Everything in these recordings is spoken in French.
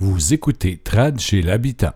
Vous écoutez Trad chez l'habitant.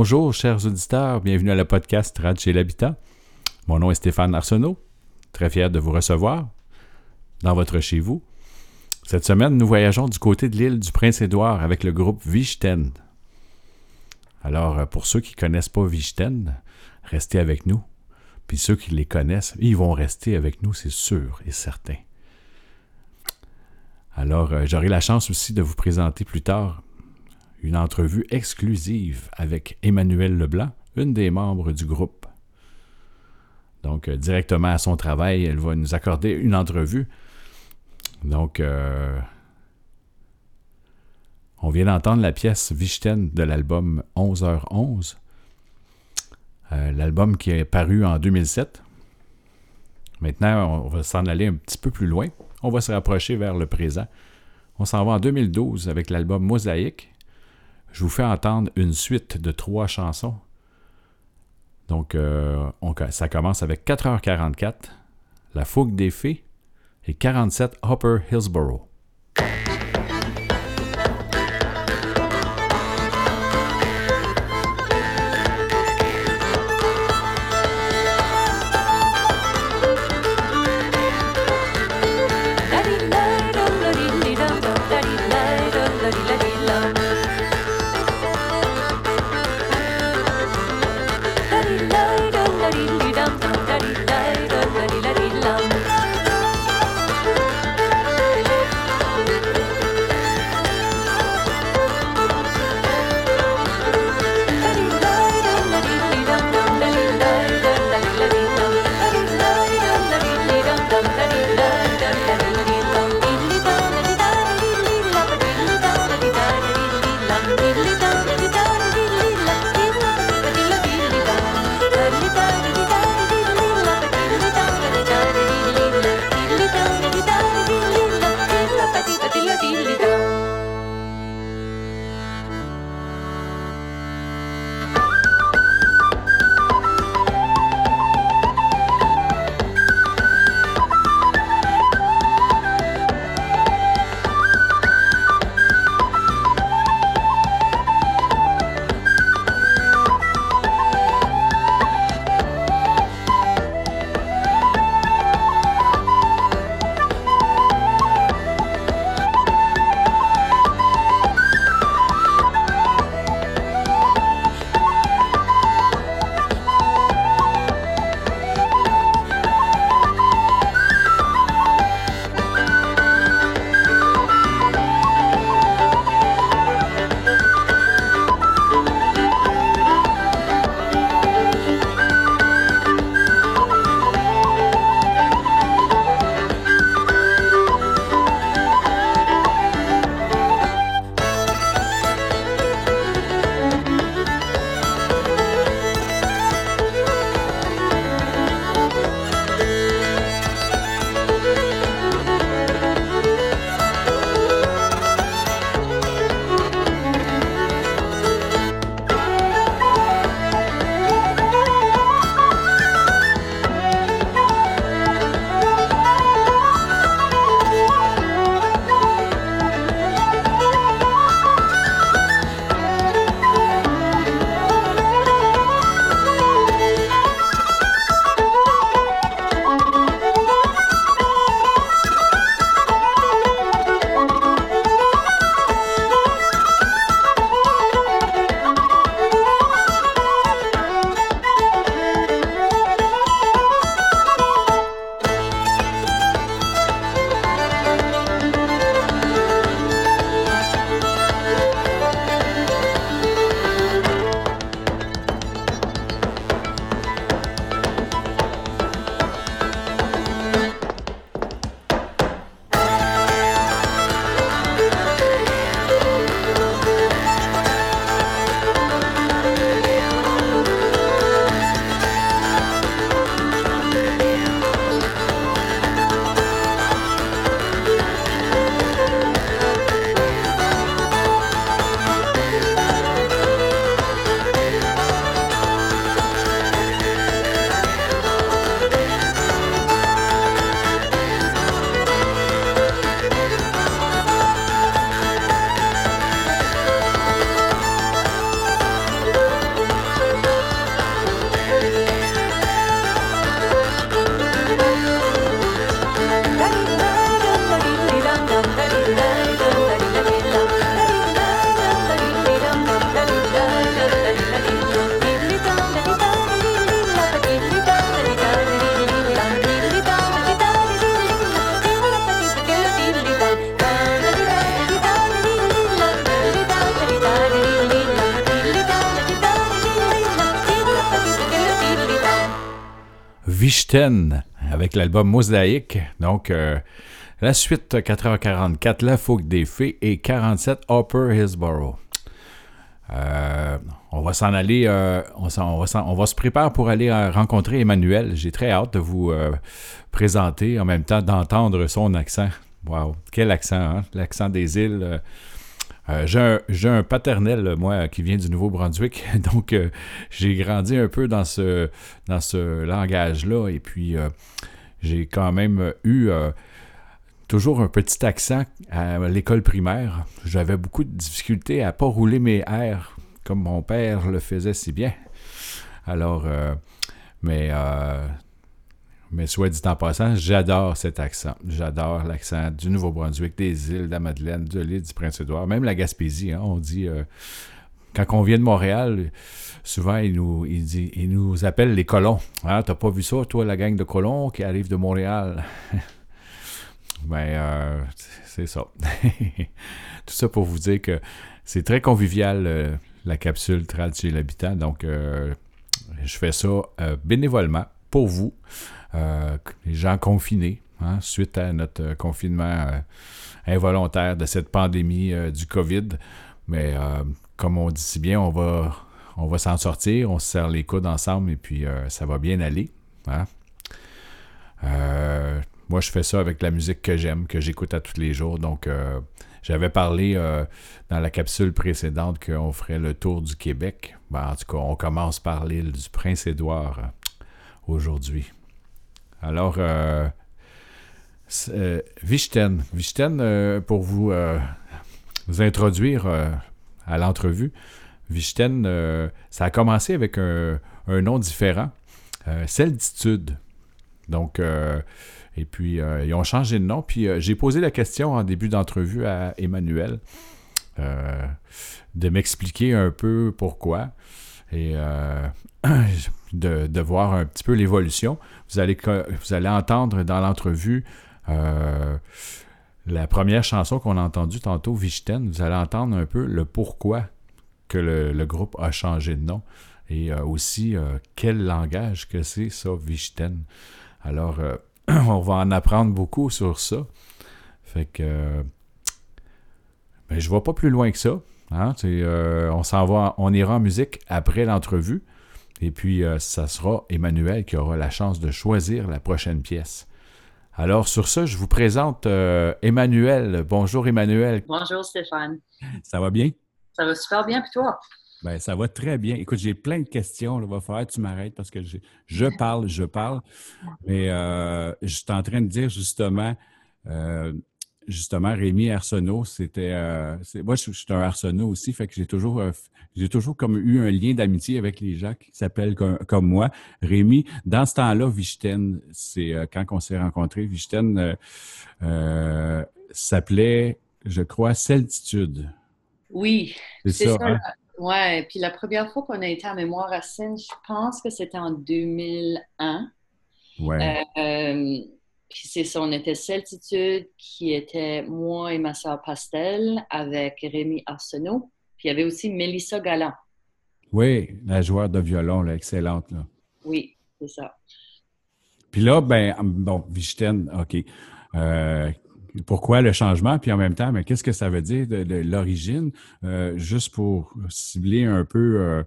Bonjour, chers auditeurs, bienvenue à la podcast Trad chez l'habitant. Mon nom est Stéphane Arsenault, très fier de vous recevoir dans votre chez vous. Cette semaine, nous voyageons du côté de l'île du Prince-Édouard avec le groupe Vichten. Alors, euh, pour ceux qui ne connaissent pas Vichten, restez avec nous. Puis ceux qui les connaissent, ils vont rester avec nous, c'est sûr et certain. Alors, euh, j'aurai la chance aussi de vous présenter plus tard une entrevue exclusive avec Emmanuel Leblanc, une des membres du groupe. Donc, euh, directement à son travail, elle va nous accorder une entrevue. Donc, euh, on vient d'entendre la pièce Vichten de l'album 11h11. Euh, l'album qui est paru en 2007. Maintenant, on va s'en aller un petit peu plus loin. On va se rapprocher vers le présent. On s'en va en 2012 avec l'album Mosaïque. Je vous fais entendre une suite de trois chansons. Donc, euh, ça commence avec 4h44, La Fougue des Fées et 47 Upper Hillsborough. Avec l'album Mosaïque. Donc, euh, la suite 4h44, La Fougue des Fées et 47 Upper Hillsborough. Euh, on va s'en aller, euh, on, va se préparer pour aller rencontrer Emmanuel. J'ai très hâte de vous présenter, en même temps d'entendre son accent. Wow, quel accent, hein? L'accent des îles. Euh, j'ai, un, paternel, moi, qui vient du Nouveau-Brunswick, donc euh, j'ai grandi un peu dans ce, langage-là, et puis euh, j'ai quand même eu toujours un petit accent à l'école primaire. J'avais beaucoup de difficultés à pas rouler mes R comme mon père le faisait si bien. Alors, mais, mais soit dit en passant, j'adore cet accent. J'adore l'accent du Nouveau-Brunswick, des îles de la Madeleine, de l'île du Prince-Édouard, même la Gaspésie. hein, on dit, euh, quand on vient de Montréal, souvent, ils nous, ils nous appellent les colons. Hein, T'as pas vu ça, toi, la gang de colons qui arrive de Montréal? ben, euh, c'est ça. Tout ça pour vous dire que c'est très convivial, euh, la capsule Trad chez l'habitant. Donc, euh, je fais ça bénévolement pour vous, les gens confinés, hein, suite à notre euh, confinement euh, involontaire de cette pandémie euh, du COVID. Mais euh, comme on dit si bien, on va, on va s'en sortir, on se serre les coudes ensemble et puis euh, ça va bien aller. hein. Euh, moi, je fais ça avec la musique que j'aime, que j'écoute à tous les jours. Donc, euh, j'avais parlé euh, dans la capsule précédente qu'on ferait le tour du Québec. Ben, en tout cas, on commence par l'île du Prince-Édouard euh, aujourd'hui. Alors, euh, euh, Vichten. Vichten, euh, pour vous, introduire à l'entrevue, Vichten, ça a commencé avec un, nom différent, Celditude. Donc, et puis, ils ont changé de nom. Puis, j'ai posé la question en début d'entrevue à Emmanuel de m'expliquer un peu pourquoi et de, voir un petit peu l'évolution. Vous allez, entendre dans l'entrevue euh, la première chanson qu'on a entendue tantôt, Vichten. Vous allez entendre un peu le pourquoi que le, groupe a changé de nom et euh, aussi euh, quel langage que c'est ça, Vichten. Alors, on va en apprendre beaucoup sur ça. Fait que ben, je ne vais pas plus loin que ça. hein. On on ira en musique après l'entrevue. Et puis, euh, ça sera Emmanuel qui aura la chance de choisir la prochaine pièce. Alors, sur ça, je vous présente euh, Emmanuel. Bonjour, Emmanuel. Bonjour Stéphane. Ça va bien? Ça va super bien, puis toi? Ben, ça va très bien. Écoute, j'ai plein de questions. Il va falloir que tu m'arrêtes parce que j'ai- je parle, je parle. Mais euh, je suis en train de dire justement, euh, justement, Rémi Arsenault, c'était. euh, moi, je, je suis un Arsenault aussi, fait que j'ai toujours, euh, j'ai toujours comme eu un lien d'amitié avec les gens qui s'appellent comme, comme moi. Rémi, dans ce temps-là, Vichten, c'est euh, quand on s'est rencontrés, Vichten s'appelait, je crois, Celtitude. Oui, C'est ça, ça. hein? Ouais, puis la première fois qu'on a été à Mémoire Racine, je pense que c'était en 2001. Ouais. Euh, puis c'est ça, on était Celtitude, qui était moi et ma soeur Pastel, avec Rémi Arsenault. Puis il y avait aussi Mélissa Galland. Oui, la joueur de violon, là, excellente. Là. Oui, c'est ça. Puis là, ben, bon, Vichten, OK. Euh, pourquoi le changement? Puis en même temps, mais qu'est-ce que ça veut dire de, de l'origine? Euh, juste pour cibler un peu,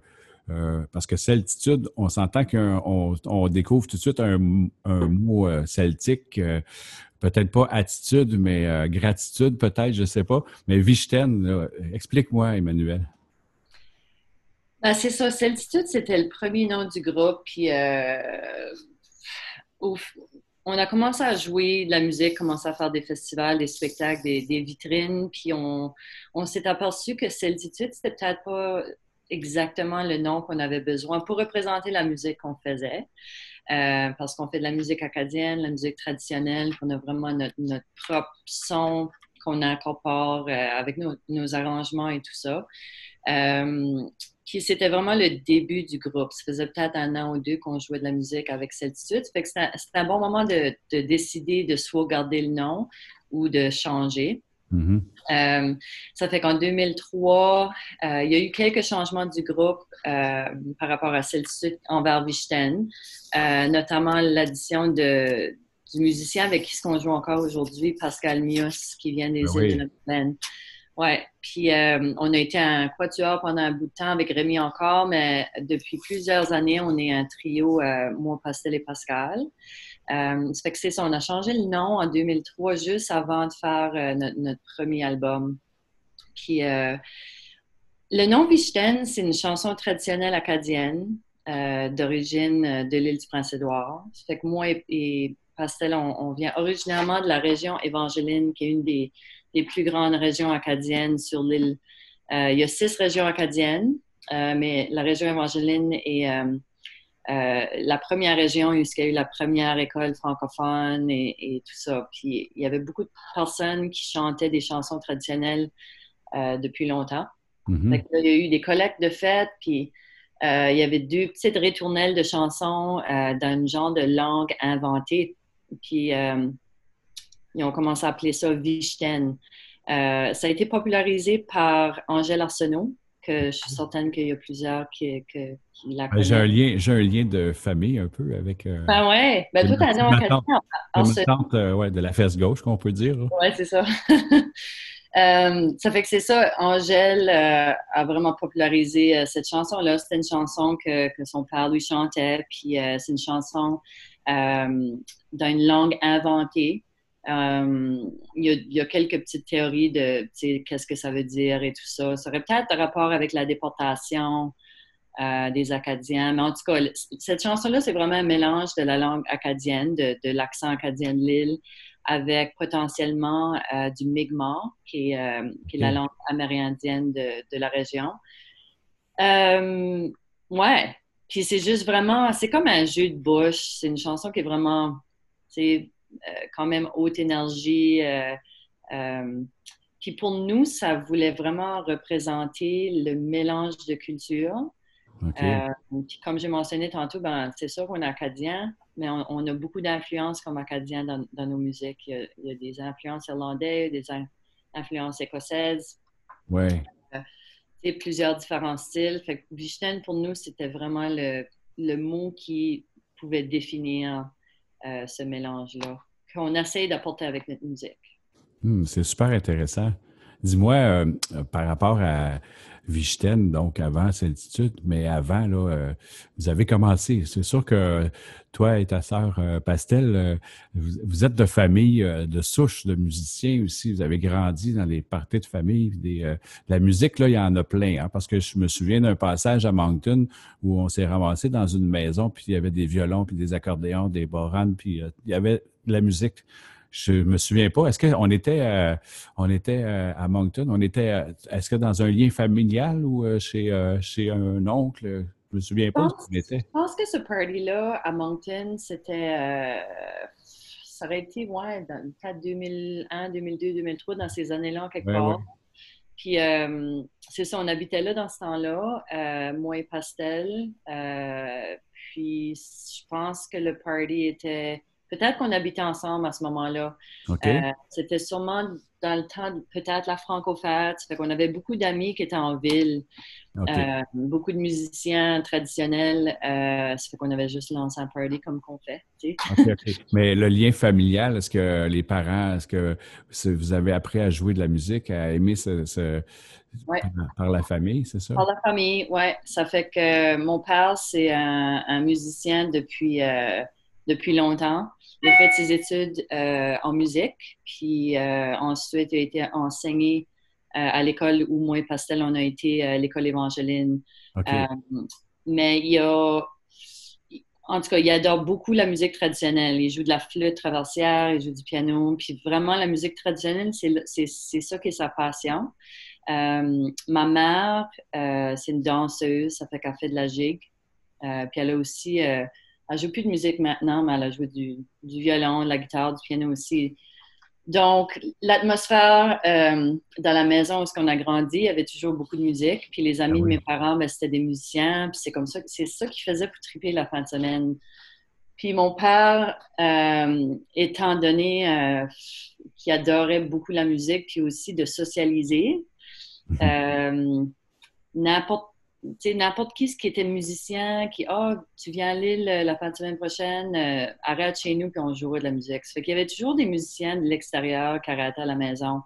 euh, parce que celtitude, on s'entend qu'on on découvre tout de suite un, un mot euh, celtique, euh, peut-être pas attitude, mais euh, gratitude, peut-être, je sais pas. Mais Vichten, explique-moi, Emmanuel. Ben, c'est ça, Celtitude, c'était le premier nom du groupe. Puis on a commencé à jouer de la musique, commencé à faire des festivals, des spectacles, des, des vitrines. Puis on, on s'est aperçu que Celtitude, c'était peut-être pas exactement le nom qu'on avait besoin pour représenter la musique qu'on faisait. Euh, parce qu'on fait de la musique acadienne, la musique traditionnelle, qu'on a vraiment notre, propre son qu'on incorpore euh, avec nos, arrangements et tout ça. Euh, puis c'était vraiment le début du groupe. Ça faisait peut-être un an ou deux qu'on jouait de la musique avec Celtitude. Fait que c'était un bon moment de décider de soit garder le nom ou de changer. Mhm. Euh, ça fait qu'en 2003, euh, il y a eu quelques changements du groupe euh, par rapport à Celtitude envers Vichten, euh, notamment l'addition de, du musicien avec qui on joue encore aujourd'hui, Pascal Mius, qui vient des Ben îles de Madeleine. Ouais, puis on a été un quatuor pendant un bout de temps avec Rémi encore, mais depuis plusieurs années, on est un trio, moi, Pastel et Pascal. Euh, que c'est ça, on a changé le nom en 2003, juste avant de faire euh, notre, premier album. Euh, le nom Vichten, c'est une chanson traditionnelle acadienne euh, d'origine de l'île du Prince-Édouard. Ça que moi et, Pastel, on, vient originairement de la région Évangeline, qui est une des, plus grandes régions acadiennes sur l'île. Il y a six régions acadiennes, mais la région Évangeline est euh, la première région où il y a eu la première école francophone et, et tout ça. Puis il y avait beaucoup de personnes qui chantaient des chansons traditionnelles euh, depuis longtemps. Mhm. Là, il y a eu des collectes de fêtes, puis euh, il y avait deux petites ritournelles de chansons dans une genre de langue inventée. Puis ils ont commencé à appeler ça Vichten. Ça a été popularisé par Angèle Arsenault, que je suis certaine qu'il y a plusieurs qui, que- J'ai un lien, j'ai un lien de famille un peu avec. euh, Ben ouais, ben tout tante. tante euh, ouais, de la fesse gauche, qu'on peut dire. là. Ouais, c'est ça. Euh, ça fait que c'est ça, Angèle euh, a vraiment popularisé euh, cette chanson-là. C'était une chanson que, que son père lui chantait, puis c'est une chanson dans une langue inventée. Il y, y a quelques petites théories de qu'est-ce que ça veut dire et tout ça. Ça aurait peut-être un rapport avec la déportation euh, des Acadiens, mais en tout cas, cette chanson-là, c'est vraiment un mélange de la langue acadienne, de, de l'accent acadien de l'île, avec potentiellement euh, du Mi'kmaq, qui est, euh, qui est la langue amérindienne de, de la région. Ouais, puis c'est juste vraiment, c'est comme un jeu de bouche. C'est une chanson qui est vraiment, c'est quand même haute énergie. puis pour nous, ça voulait vraiment représenter le mélange de cultures. Euh, puis comme j'ai mentionné tantôt, ben, c'est sûr qu'on est acadien, mais on, on a beaucoup d'influences comme acadiens dans, dans nos musiques. Il y, a, il y a des influences irlandaises, des in- influences écossaises, ouais. c'est plusieurs différents styles. Fait que pour nous, c'était vraiment le, le mot qui pouvait définir euh, ce mélange-là, qu'on essaye d'apporter avec notre musique. Hmm, c'est super intéressant. Dis-moi, euh, euh, par rapport à Vichten, donc avant Solitude, mais avant, là, euh, vous avez commencé. C'est sûr que toi et ta sœur euh, Pastel, euh, vous, vous êtes de famille, euh, de souche de musiciens aussi. Vous avez grandi dans les parties de famille. Des, euh, la musique, là, il y en a plein. Hein, parce que je me souviens d'un passage à Moncton où on s'est ramassé dans une maison, puis il y avait des violons, puis des accordéons, des boranes, puis euh, il y avait de la musique. Je me souviens pas. Est-ce qu'on était, euh, on était euh, à Moncton? On était, euh, est-ce que dans un lien familial ou euh, chez, euh, chez un oncle? Je me souviens pas où on était. Je pense que ce party-là à Moncton, c'était. euh, ça aurait été, ouais, dans peut-être 2001, 2002, 2003, dans ces années-là, quelque part. ouais. Puis, euh, c'est ça, on habitait là dans ce temps-là, euh, moi et Pastel. Euh, puis, je pense que le party était. Peut-être qu'on habitait ensemble à ce moment-là. Euh, c'était sûrement dans le temps, peut-être la Franco-Fête. Ça fait qu'on avait beaucoup d'amis qui étaient en ville. Euh, beaucoup de musiciens traditionnels. Euh, ça fait qu'on avait juste lancé un party comme qu'on fait. tu sais. Mais le lien familial, est-ce que les parents, est-ce que vous avez appris à jouer de la musique, à aimer ce, ce- Ouais. par, la famille, c'est ça? Par la famille, ouais. Ça fait que mon père, c'est un, un musicien depuis, euh, depuis longtemps. Il a fait ses études euh, en musique, puis euh, ensuite il a été enseigné euh, à l'école où moi et Pastel, on a été, euh, l'école. Euh, mais il a, en tout cas, il adore beaucoup la musique traditionnelle. Il joue de la flûte traversière, il joue du piano. Puis vraiment, la musique traditionnelle, c'est ça qui est sa passion. Ma mère, c'est une danseuse, ça fait qu'elle fait de la gigue. Puis elle a aussi, elle joue plus de musique maintenant, mais elle a joué du, du violon, de la guitare, du piano aussi. Donc, l'atmosphère euh, dans la maison où on a grandi, il y avait toujours beaucoup de musique. Puis les amis Ah oui. de mes parents, ben, c'était des musiciens. Puis c'est comme ça, c'est ça qu'ils faisaient pour triper la fin de semaine. Puis mon père, euh, étant donné euh, qu'il adorait beaucoup la musique, puis aussi de socialiser, Mhm. n'importe n'importe qui qui était musicien, qui, ah, tu viens à Lille euh, la fin de semaine prochaine, euh, arrête chez nous, puis on jouera de la musique. Ça fait qu'il y avait toujours des musiciens de l'extérieur qui arrêtaient à la maison.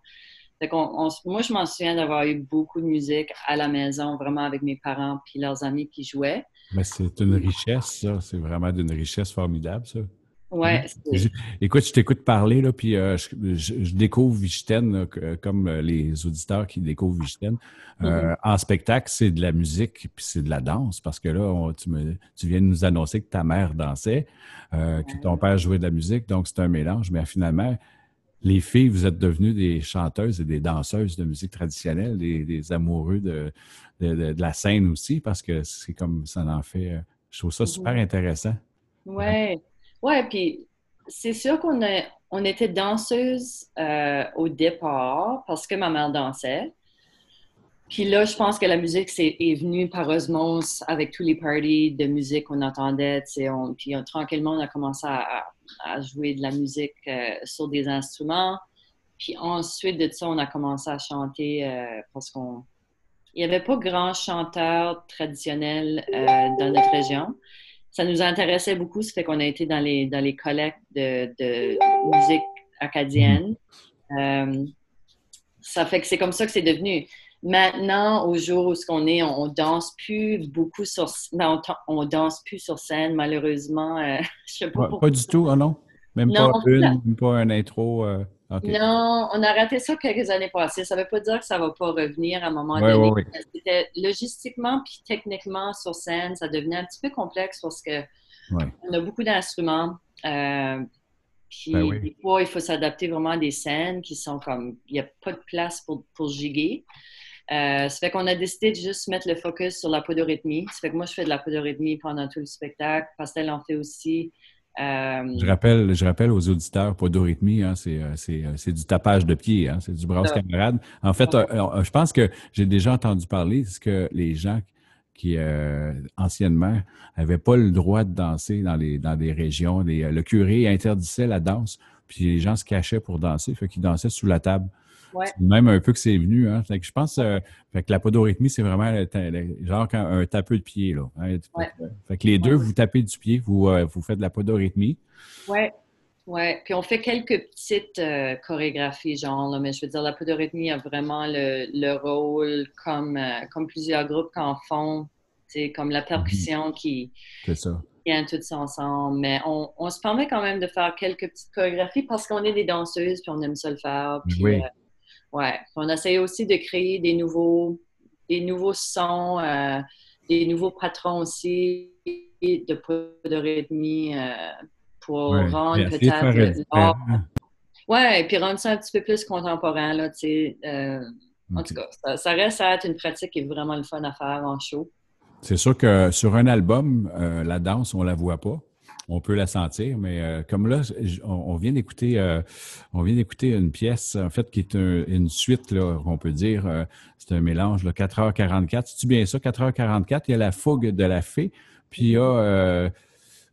Fait qu'on, on- moi, je m'en souviens d'avoir eu beaucoup de musique à la maison, vraiment avec mes parents puis leurs amis qui jouaient. Mais c'est une richesse, ça. C'est vraiment d'une richesse formidable, ça. Ouais, c'est- Je- écoute, je t'écoute parler, là, puis euh, je, je- je découvre Vichten, comme euh, les auditeurs qui découvrent Vichten. Euh, En spectacle, c'est de la musique, puis c'est de la danse, parce que là, on- tu, me- tu viens de nous annoncer que ta mère dansait, euh, que ton père jouait de la musique, donc c'est un mélange, mais finalement, les filles, vous êtes devenues des chanteuses et des danseuses de musique traditionnelle, des, des amoureux de, de, de- de la scène aussi, parce que c'est comme ça en fait. Je trouve ça super Mhm. intéressant. Ouais, ouais, puis c'est sûr qu'on on était danseuse euh, au départ parce que ma mère dansait. Puis là, je pense que la musique c'est, est venue par osmose avec tous les parties de musique qu'on entendait. puis tranquillement, on a commencé à, jouer de la musique euh, sur des instruments. Puis ensuite de ça, on a commencé à chanter euh, parce qu'on il n'y avait pas grand chanteur traditionnel dans notre région ça nous intéressait beaucoup, ça fait qu'on a été dans les, dans les collectes de, de musique acadienne. Euh, ça fait que c'est comme ça que c'est devenu. Maintenant, au jour où ce qu'on est, on, on danse plus beaucoup sur, ben, on, danse plus sur scène, malheureusement. Euh, je sais pas du tout, ah non? Même Non, pas une, même pas un intro. euh, Non, on a raté ça quelques années passées. Ça ne veut pas dire que ça ne va pas revenir à un moment Ouais, donné. ouais, ouais. C'était logistiquement puis techniquement sur scène, ça devenait un petit peu complexe parce que on a beaucoup d'instruments. euh, puis Ben oui. des fois, il faut s'adapter vraiment à des scènes qui sont comme il n'y a pas de place pour, pour giguer. Euh, ça fait qu'on a décidé de juste mettre le focus sur la podorythmie. Ça fait que moi, je fais de la podorythmie pendant tout le spectacle. Pastel en fait aussi. Euh, Je rappelle, je rappelle aux auditeurs, podorythmie, hein, c'est, euh, c'est, euh, c'est du tapage de pied, hein, c'est du brasse camarade. En fait, euh, je pense que j'ai déjà entendu parler, c'est que les gens qui, euh, anciennement, n'avaient pas le droit de danser dans, les, dans des régions. Les- le curé interdisait la danse, puis les gens se cachaient pour danser, fait qu'ils dansaient sous la table. Ouais. C'est Même un peu que c'est venu. Hein. Fait que je pense euh, fait que la podorythmie, c'est vraiment le genre quand- un tapeux de pied. Là, hein. Ouais. Fait que- les deux, vous tapez du pied, vous, euh, vous faites de la podorythmie. Ouais, ouais. Puis on fait quelques petites euh, chorégraphies, genre, là, mais je veux dire, la podorythmie a vraiment le, le rôle comme, euh, comme plusieurs groupes qu'en font, c'est comme la percussion qui tient tout ensemble. Mais on, on se permet quand même de faire quelques petites chorégraphies parce qu'on est des danseuses, puis on aime ça le faire. Puis, Oui. euh, ouais. On essaye aussi de créer des nouveaux, des nouveaux sons, euh, des nouveaux patrons aussi de euh, pour Ouais. rendre de faire peut-être différent. l'art- Ouais, puis rendre ça un petit peu plus contemporain, là, tu sais. Euh, en tout cas, ça, ça reste à être une pratique qui est vraiment le fun à faire en show. C'est sûr que sur un album, la danse, on la voit pas. On peut la sentir, mais euh, comme là, on, vient d'écouter, euh, on vient d'écouter une pièce en fait qui est un- une suite là, on peut dire. euh, c'est un mélange là, 4h44. C'est-tu bien ça, 4h44 Il y a la fougue de la fée, puis il y a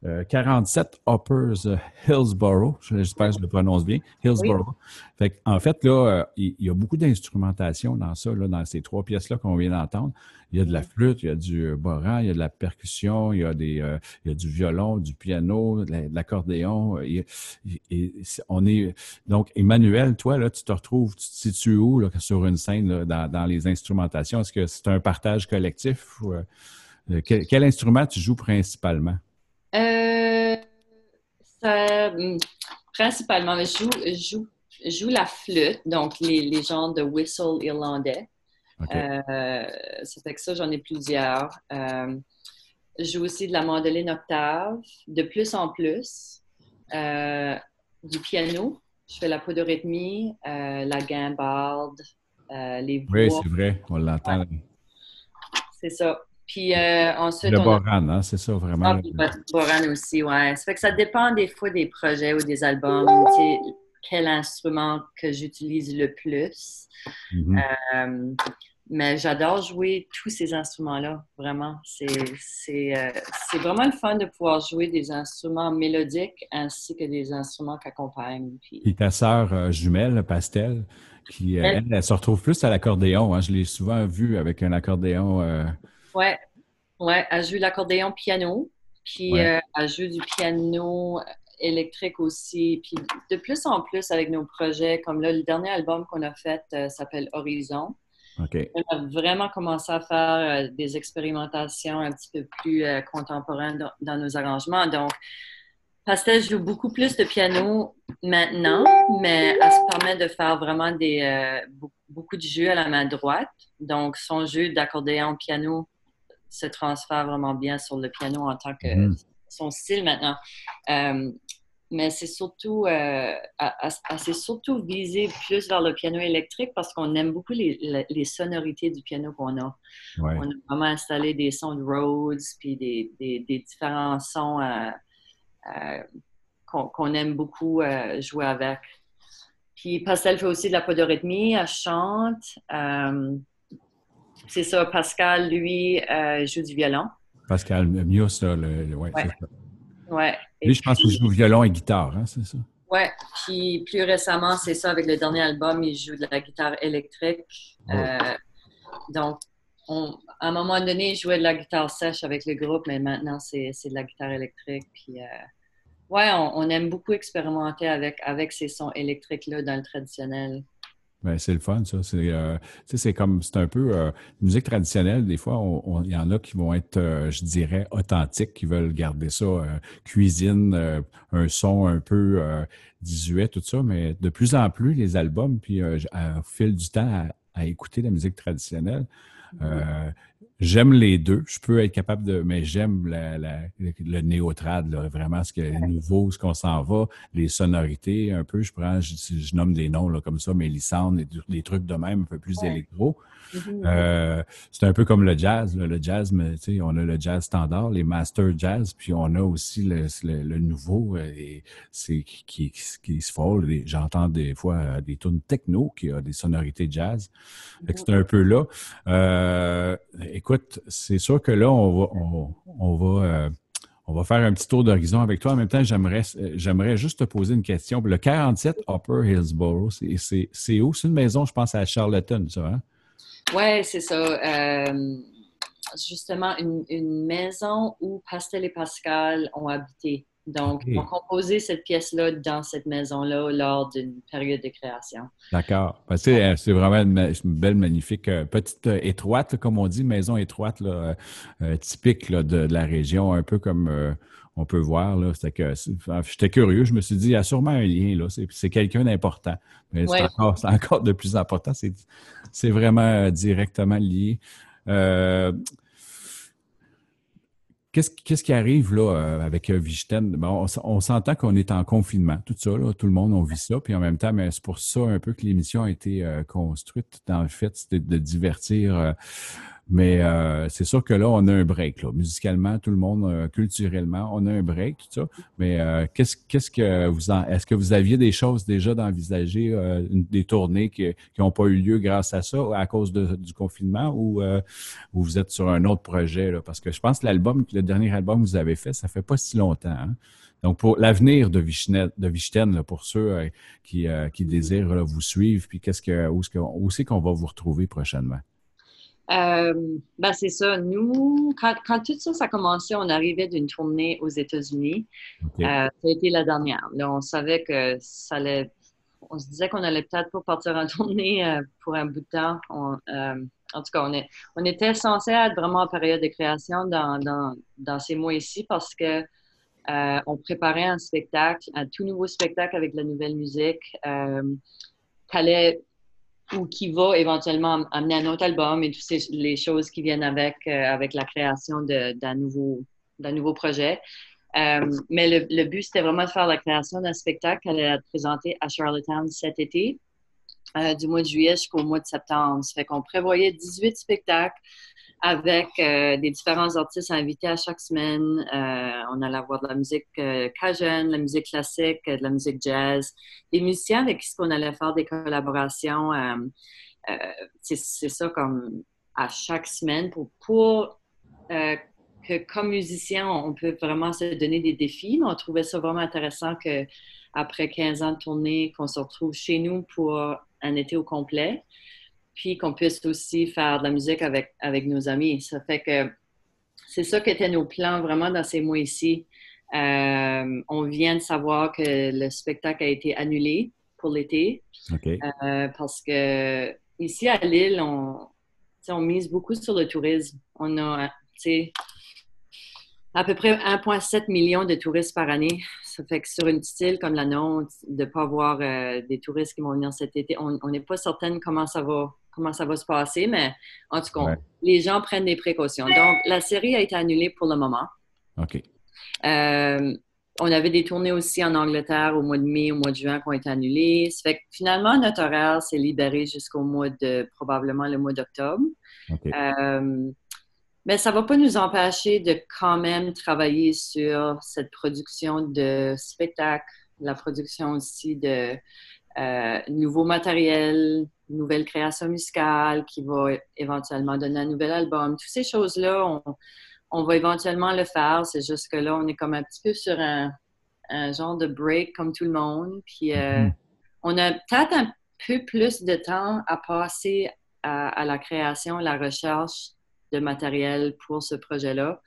euh, euh, 47 Uppers euh, Hillsborough. J'espère que je le prononce bien. Hillsborough. Fait que, en fait, là, euh, il il y, a beaucoup d'instrumentation dans ça, là, dans ces trois pièces-là qu'on vient d'entendre. Il y a de la flûte, il y a du boran, il y a de la percussion, il y a, des, euh, il y a du violon, du piano, de la- de l'accordéon. on est donc Emmanuel, toi là, tu te retrouves, tu te situes où là, sur une scène là, dans, dans les instrumentations? Est-ce que c'est un partage collectif ou, euh, quel, quel instrument tu joues principalement? Euh, ça, hum, principalement, je joue, je joue, je joue la flûte, donc les, les genres de whistle irlandais. Ok. Euh, ça fait que ça, j'en ai plusieurs. Euh, je joue aussi de la mandoline octave, de plus en plus. Euh, du piano, je fais la podorythmie, la guimbarde, les Oui, voix. c'est vrai, on l'entend. c'est ça. Puis euh, ensuite, Le on a boran, hein, c'est ça vraiment. ah, puis Boran aussi, ouais. Ça fait que ça dépend des fois des projets ou des albums, tu sais, quel instrument que j'utilise le plus. Mhm. Euh, mais j'adore jouer tous ces instruments-là, vraiment. C'est euh, c'est vraiment le fun de pouvoir jouer des instruments mélodiques ainsi que des instruments qui accompagnent. Puis- Puis ta sœur euh, jumelle, Pastel, qui, Elle- elle, elle se retrouve plus à l'accordéon. hein. Je l'ai souvent vue avec un accordéon. Euh, Ouais, ouais, elle joue l'accordéon piano, puis Ouais. euh, elle joue du piano électrique aussi. Puis de plus en plus avec nos projets, comme là, le dernier album qu'on a fait euh, s'appelle Horizon. OK. On a vraiment commencé à faire euh, des expérimentations un petit peu plus euh, contemporaines dans, dans nos arrangements. Donc, Pastel joue beaucoup plus de piano maintenant, mais elle se permet de faire vraiment des, euh, be- beaucoup de jeux à la main droite. Donc, son jeu d'accordéon piano se transfère vraiment bien sur le piano en tant que Mhm. son style maintenant. Euh, mais c'est surtout, euh, s'est surtout visée plus vers le piano électrique parce qu'on aime beaucoup les, les- les sonorités du piano qu'on a. Ouais. On a vraiment installé des sons de Rhodes, puis des, des- des différents sons euh, qu'on aime beaucoup jouer avec. Puis Pastel fait aussi de la podorythmie, elle chante. C'est ça, Pascal, lui, euh, joue du violon. Pascal Mius, là, le, le- ouais, Ouais. ça. Lui, je pense qu'il joue violon et guitare, hein, c'est ça? Ouais, puis plus récemment, c'est ça, avec le dernier album, il joue de la guitare électrique. Ouais. Euh, donc, on- à un moment donné, il jouait de la guitare sèche avec le groupe, mais maintenant, c'est c'est de la guitare électrique. Puis, euh, ouais, on, on aime beaucoup expérimenter avec, avec ces sons électriques-là dans le traditionnel. Ben, c'est le fun, ça. C'est, euh, tu sais, c'est comme, c'est un peu euh, musique traditionnelle. Des fois, il y en a qui vont être, euh, je dirais, authentiques, qui veulent garder ça, euh, cuisine, euh, un son un peu euh, désuet, tout ça. Mais de plus en plus, les albums, puis euh, au fil du temps, à, à écouter la musique traditionnelle, euh, j'aime les deux. Je peux être capable de, mais j'aime la- la- le néo-trad, là, vraiment ce qui est nouveau, ce qu'on s'en va, les sonorités un peu. Je prends, je, je nomme des noms là, comme ça, Mélissandre, des, des trucs de même, un peu plus Ouais. électro. Mhm. Euh, c'est un peu comme le jazz. là. Le jazz, mais, tu sais, on a le jazz standard, les master jazz, puis on a aussi le, le- le nouveau, euh, et c'est qui, qui, qui se frôle. Les- J'entends des fois euh, des tunes techno qui a des sonorités jazz. Que c'est un peu là. Euh, écoute, c'est sûr que là, on va, on, on va, euh, on va faire un petit tour d'horizon avec toi. En même temps, j'aimerais, j'aimerais juste te poser une question. Le 47 Upper Hillsborough, c'est où? C'est une maison, je pense, à Charlottetown, ça, hein? Ouais, c'est ça. Euh, justement, une, une maison où Pastel et Pascal ont habité. Donc, Ok. ont composé cette pièce-là dans cette maison-là lors d'une période de création. D'accord. Ben, euh, c'est vraiment une, belle, magnifique, euh, petite euh, étroite, comme on dit, maison étroite, là, typique là, de, de la région, un peu comme on peut voir. Là, C'était que, j'étais curieux, je me suis dit, il y a sûrement un lien, là, c'est, quelqu'un d'important. Mais c'est, Ouais. encore, c'est encore de plus important, c'est, c'est vraiment euh, directement lié. Euh, Qu'est-ce, qu'est-ce qui arrive là euh, avec? Bon, on, s'entend qu'on est en confinement, tout ça, là, tout le monde, on vit ça, puis en même temps, c'est pour ça un peu que l'émission a été euh, construite. Dans le fait, c'était de divertir. euh, mais euh, c'est sûr que là, on a un break, là. Musicalement, tout le monde, euh, culturellement, on a un break, tout ça. Mais euh, qu'est-ce, qu'est-ce que vous en. Est-ce que vous aviez des choses déjà d'envisager, euh, des tournées qui n'ont pas eu lieu grâce à ça, à cause du confinement, ou euh, ou vous êtes sur un autre projet? Là? Parce que je pense que l'album, le dernier album que vous avez fait, ça fait pas si longtemps. hein. Donc, pour l'avenir de Vichnet, de Vichten, là, pour ceux qui, qui désirent là, vous suivre, puis qu'est-ce que, où, est-ce que- où c'est qu'on va vous retrouver prochainement? Euh, ben c'est ça. Nous, quand, quand tout ça, ça a commencé, on arrivait d'une tournée aux États-Unis. OK. Euh, ça a été la dernière. Là, on savait que ça allait. On se disait qu'on allait peut-être pas partir en tournée euh, pour un bout de temps. On, en tout cas, on, est, on était censé être vraiment en période de création dans, dans, dans ces mois ici parce que on préparait un spectacle, un tout nouveau spectacle avec la nouvelle musique, allait ou qui va éventuellement am- amener un autre album et toutes les choses qui viennent avec, euh, avec la création d'un nouveau, nouveau projet. Euh, mais le, but, c'était vraiment de faire la création d'un spectacle qui allait être présenté à Charlottetown cet été, euh, du mois de juillet jusqu'au mois de septembre. Ça fait qu'on prévoyait 18 spectacles avec euh, des différents artistes invités à chaque semaine. Euh, on allait avoir de la musique euh, cajun, de la musique classique, euh, de la musique jazz, des musiciens avec qui on allait faire des collaborations. c'est ça comme à chaque semaine pour, que comme musicien, on peut vraiment se donner des défis. Mais on trouvait ça vraiment intéressant que après 15 ans de tournée, qu'on se retrouve chez nous pour un été au complet, puis qu'on puisse aussi faire de la musique avec, avec nos amis. Ça fait que c'est ça qu'étaient nos plans vraiment dans ces mois ici. Euh, on vient de savoir que le spectacle a été annulé pour l'été. Euh, parce que ici à Lille, on, mise beaucoup sur le tourisme. On a, à peu près 1,7 million de touristes par année. Ça fait que sur une petite île comme la nôtre, de ne pas avoir euh, des touristes qui vont venir cet été, on n'est pas certaine comment ça va comment ça va se passer, mais en tout cas, Ouais. les gens prennent des précautions. Donc, la série a été annulée pour le moment. OK. Euh, on avait des tournées aussi en Angleterre au mois de mai, au mois de juin qui ont été annulées. Ça fait que finalement, notre horaire s'est libéré jusqu'au mois de, probablement le mois d'octobre. OK. Euh, mais ça ne va pas nous empêcher de quand même travailler sur cette production de spectacles, la production aussi de euh, nouveaux matériels, nouvelles créations musicales qui va éventuellement donner un nouvel album. Toutes ces choses-là, on, on va éventuellement le faire. C'est juste que là, on est comme un petit peu sur un, un genre de break comme tout le monde. Puis euh, Mhm. on a peut-être un peu plus de temps à passer à, à la création, la recherche de matériel pour ce projet-là.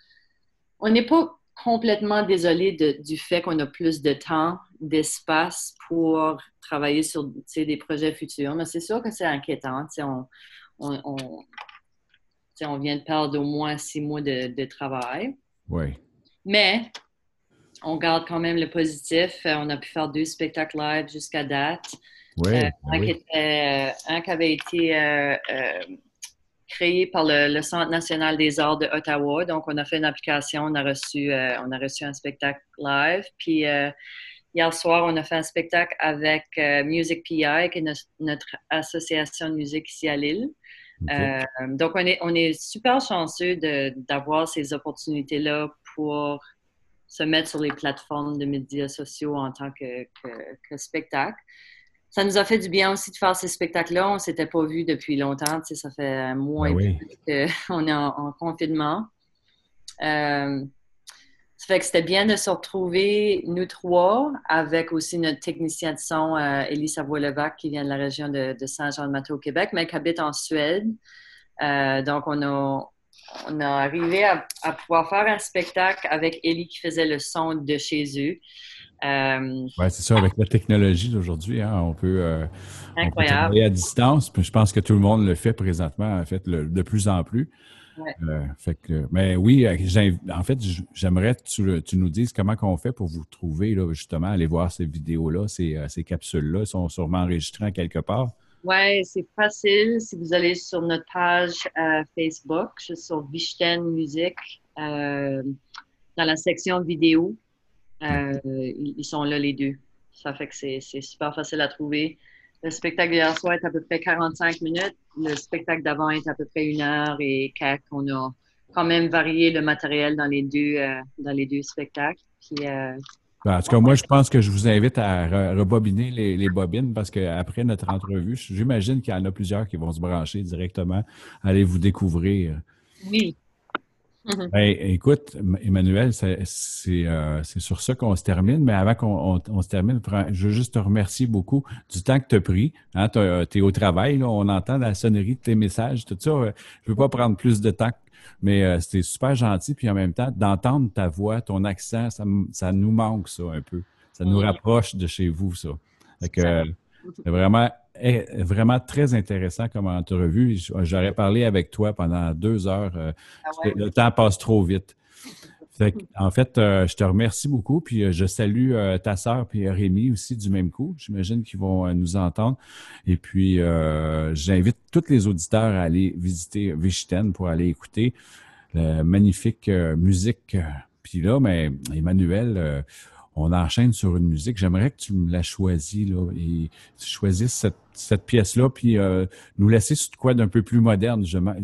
On n'est pas complètement désolé de- du fait qu'on a plus de temps, d'espace pour travailler sur des projets futurs, mais c'est sûr que c'est inquiétant. On, on, vient de perdre au moins six mois de, de travail. Oui. Mais on garde quand même le positif. Euh, On a pu faire deux spectacles live jusqu'à date. Oui. Euh, ben un, qui oui. était, euh, un qui avait été euh, créé par le, le Centre national des arts de Ottawa. Donc, on a fait une application, on a reçu, euh, on a reçu un spectacle live. Puis, euh, hier soir, on a fait un spectacle avec euh, Music PI, qui est no- notre association de musique ici à Lille. Donc, on est, on est super chanceux d'avoir ces opportunités-là pour se mettre sur les plateformes de médias sociaux en tant que, que- que spectacle. Ça nous a fait du bien aussi de faire ces spectacles-là. On ne s'était pas vus depuis longtemps. Tu sais, ça fait un mois Ben et oui. plus qu'on est en, en confinement. Euh, ça fait que c'était bien de se retrouver, nous trois, avec aussi notre technicien de son, euh, Élie Savoie-Levac, qui vient de la région de, de Saint-Jean-de-Maté au Québec, mais qui habite en Suède. Euh, donc, on a, on a arrivé à, à pouvoir faire un spectacle avec Élie qui faisait le son de chez eux. Euh, Ouais, c'est ça, avec la technologie d'aujourd'hui, hein, on peut, euh, on peut incroyable. travailler à distance. Puis je pense que tout le monde le fait présentement, en fait, le- de plus en plus. Ouais. Euh, fait que, mais oui, en fait, j'aimerais que tu, tu nous dises comment qu'on fait pour vous trouver, là, justement, aller voir ces vidéos-là, ces, ces capsules-là sont sûrement enregistrées en quelque part. Ouais, c'est facile. Si vous allez sur notre page Facebook, je suis sur Vichten Musique, dans la section vidéo, euh, ils sont là les deux. Ça fait que c'est super facile à trouver. Le spectacle d'hier soir est à peu près 45 minutes. Le spectacle d'avant est à peu près une heure et quelques. On a quand même varié le matériel dans les deux, euh, dans les deux spectacles. Puis, euh, Ben, En tout cas, moi, je pense que je vous invite à re- rebobiner les, les bobines parce qu'après notre entrevue, j'imagine qu'il y en a plusieurs qui vont se brancher directement, aller vous découvrir. oui. Ben, écoute, Emmanuel, c'est euh, sur ça qu'on se termine, mais avant qu'on on, on se termine, je veux juste te remercier beaucoup du temps que tu as pris. Hein, tu es au travail, là, on entend la sonnerie de tes messages, tout ça. euh, Je veux pas prendre plus de temps, mais euh, c'était super gentil, puis en même temps, d'entendre ta voix, ton accent, ça, ça nous manque, ça, un peu. Ça nous rapproche de chez vous, ça. Fait que, Ça. euh, c'est vraiment, eh, vraiment très intéressant comme entrevue. J'aurais parlé avec toi pendant deux heures. euh, Ah ouais? le temps passe trop vite. Fait que, en fait, euh, je te remercie beaucoup, puis euh, je salue euh, ta sœur puis Rémi aussi du même coup. J'imagine qu'ils vont nous entendre. Et puis, j'invite tous les auditeurs à aller visiter Vichten pour aller écouter la magnifique musique. Puis là, mais Emmanuel, euh, on enchaîne sur une musique. J'aimerais que tu me la choisis là et tu choisisses cette, cette pièce-là, puis euh, nous laisser sur quoi d'un peu plus moderne. J'aimerais,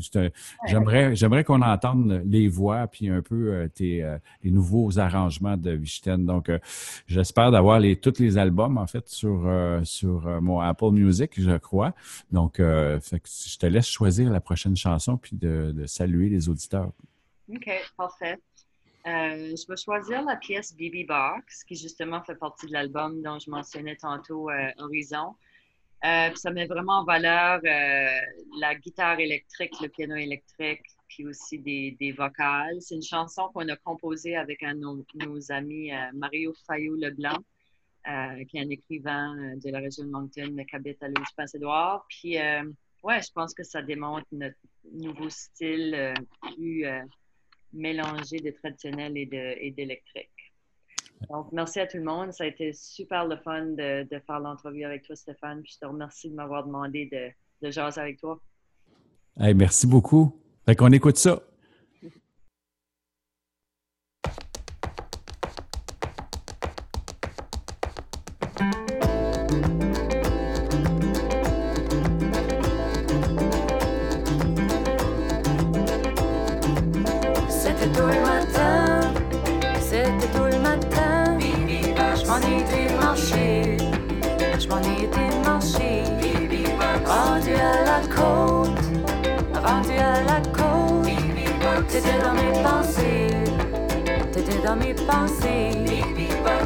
j'aimerais qu'on entende les voix puis un peu euh, tes, euh, les nouveaux arrangements de Vichten. Donc, j'espère d'avoir les tous les albums en fait sur sur mon Apple Music, je crois. Donc, fait que je te laisse choisir la prochaine chanson puis de, de saluer les auditeurs. OK, parfait. Euh, je vais choisir la pièce BB Box, qui justement fait partie de l'album dont je mentionnais tantôt, euh, Horizon. Euh, ça met vraiment en valeur la guitare électrique, le piano électrique, puis aussi des, des vocales. C'est une chanson qu'on a composée avec un nos, amis, Mario Fayot-Leblanc, qui est un écrivain de la région de Moncton, qui habite à l'île du Prince-Édouard. Puis, ouais, je pense que ça démontre notre nouveau style plus, mélangé de traditionnel et d'électrique. Donc, merci à tout le monde. Ça a été super le fun de, faire l'entrevue avec toi, Stéphane. Je te remercie de m'avoir demandé de, de jaser avec toi. Merci beaucoup. Fait qu'on écoute ça. Pensées, t'étais dans mes pensées.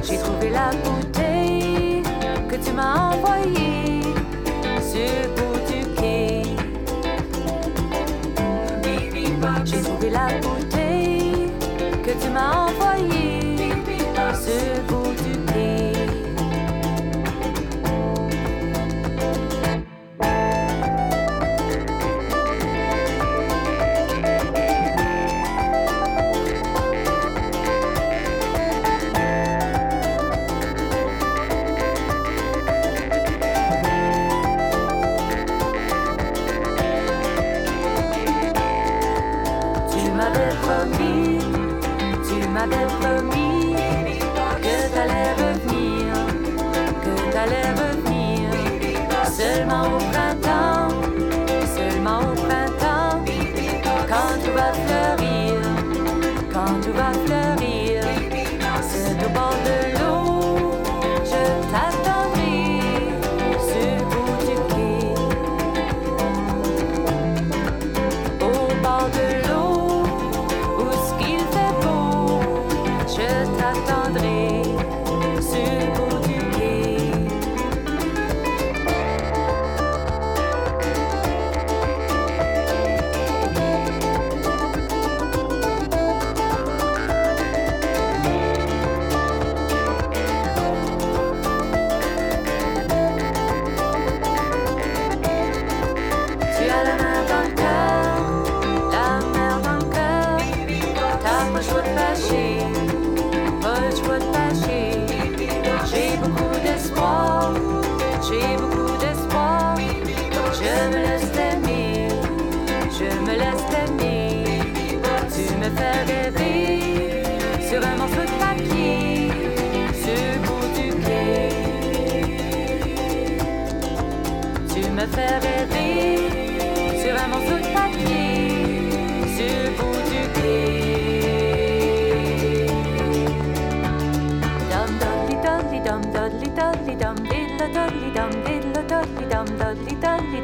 J'ai trouvé la bouteille que tu m'as envoyée sur le bout du quai. J'ai trouvé la bouteille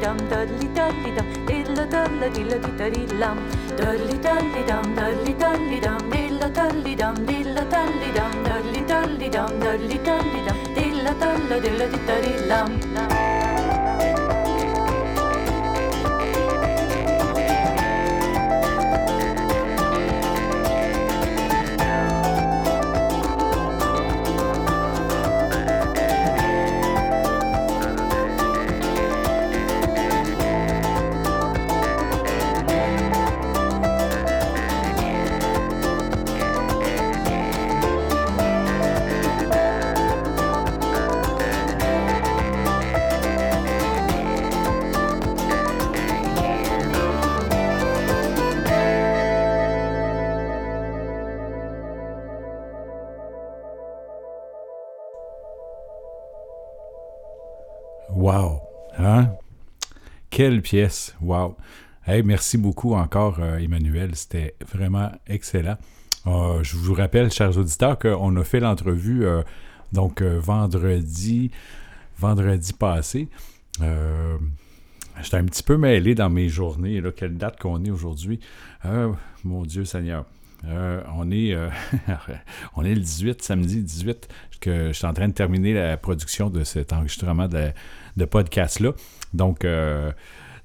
dum dudley dudley dum diddle dudley diddle diddly lum dudley dudley dum dudley dudley dum diddle dudley dum diddle dudley dum dudley dudley dum dudley dudley dum diddle dudley diddle diddly lum. Wow! Hein? Quelle pièce! Wow! Merci beaucoup encore, euh, Emmanuel. C'était vraiment excellent. Euh, je vous rappelle, chers auditeurs, qu'on a fait l'entrevue euh, donc vendredi, passé. J'étais un petit peu mêlé dans mes journées. Quelle date qu'on est aujourd'hui? Mon Dieu Seigneur. Euh, on, est, euh, on est le 18, samedi 18, que je suis en train de terminer la production de cet enregistrement de, podcast-là. Donc, euh,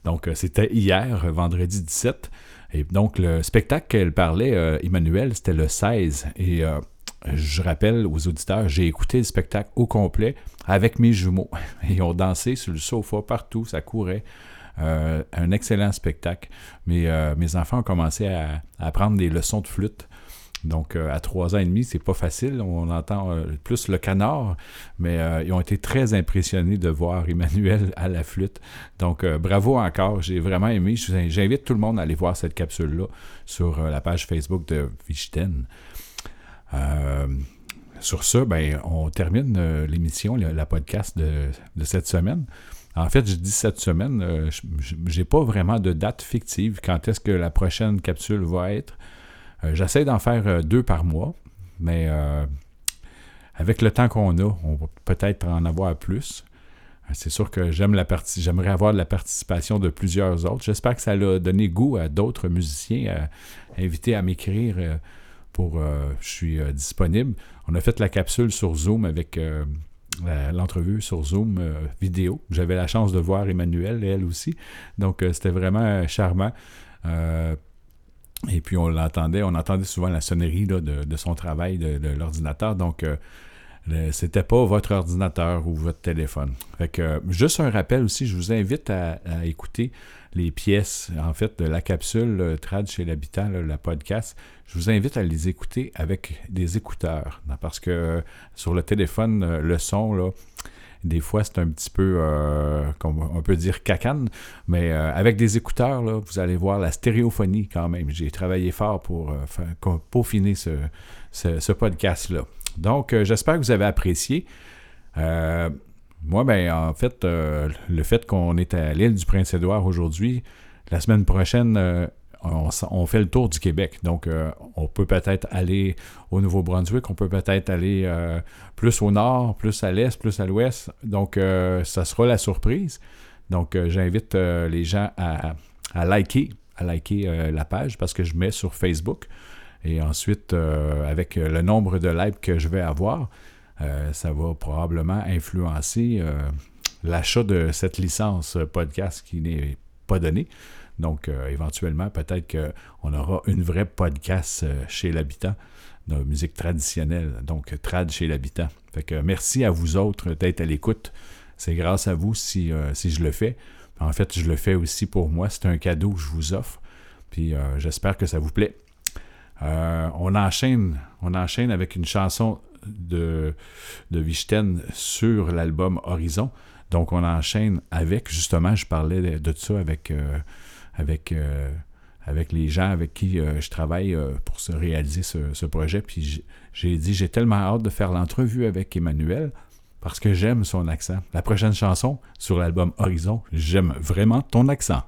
donc c'était hier, vendredi 17. Et donc, le spectacle qu'elle parlait, Emmanuel, c'était le 16. Et je rappelle aux auditeurs, j'ai écouté le spectacle au complet avec mes jumeaux. Ils ont dansé sur le sofa partout, ça courait. Euh, un excellent spectacle. Euh, mes enfants ont commencé à, apprendre des leçons de flûte. Donc, euh, à trois ans et demi, c'est pas facile. On entend plus le canard, mais ils ont été très impressionnés de voir Emmanuel à la flûte. Donc, bravo encore. J'ai vraiment aimé. J'invite tout le monde à aller voir cette capsule-là sur la page Facebook de Vichten. Sur ça, ben, on termine l'émission, la, podcast de cette semaine. En fait, je dis cette semaine, euh, j'ai pas vraiment de date fictive. Quand est-ce que la prochaine capsule va être? Euh, J'essaie d'en faire euh, deux par mois, mais euh, avec le temps qu'on a, on va peut-être en avoir plus. C'est sûr que j'aime la partie, j'aimerais avoir de la participation de plusieurs autres. J'espère que ça a donné goût à d'autres musiciens à inviter à m'écrire pour je suis disponible. On a fait la capsule sur Zoom avec l'entrevue sur Zoom euh, vidéo. J'avais la chance de voir Emmanuel elle aussi. Donc euh, c'était vraiment charmant. Euh, et puis on l'entendait, on entendait souvent la sonnerie de, son travail, de, l'ordinateur. Donc c'était pas votre ordinateur ou votre téléphone. Fait que euh, juste un rappel aussi, je vous invite à, écouter les pièces, en fait, de la capsule euh, Trad chez l'habitant, la podcast. Je vous invite à les écouter avec des écouteurs. non, Parce que euh, sur le téléphone, le son, des fois, c'est un petit peu, euh, on peut dire, cacane. Mais avec des écouteurs, vous allez voir la stéréophonie quand même. J'ai travaillé fort pour euh, peaufiner ce podcast-là. Donc, euh, j'espère que vous avez apprécié. Euh, moi, ben, en fait, euh, le fait qu'on est à l'île du Prince-Édouard aujourd'hui, la semaine prochaine, on, fait le tour du Québec. Donc, on peut peut-être aller au Nouveau-Brunswick, on peut peut-être aller plus au nord, plus à l'est, plus à l'ouest. Donc, ça sera la surprise. Donc, j'invite les gens à, liker, à liker la page parce que je mets sur Facebook. Et ensuite, euh, avec le nombre de likes que je vais avoir, euh, ça va probablement influencer euh, l'achat de cette licence podcast qui n'est pas donnée. Donc, éventuellement, peut-être qu'on aura une vraie podcast chez l'habitant de musique traditionnelle, donc trad chez l'habitant. Fait que merci à vous autres d'être à l'écoute. C'est grâce à vous si, si je le fais. En fait, je le fais aussi pour moi. C'est un cadeau que je vous offre. Puis j'espère que ça vous plaît. Euh, on enchaîne, on enchaîne avec une chanson de, de sur l'album Horizon. Donc on enchaîne avec, justement, je parlais de, ça avec, euh, avec, euh, avec les gens avec qui je travaille pour se réaliser ce, ce projet. Puis j'ai dit, j'ai tellement hâte de faire l'entrevue avec Emmanuel parce que j'aime son accent. La prochaine chanson sur l'album Horizon, j'aime vraiment ton accent.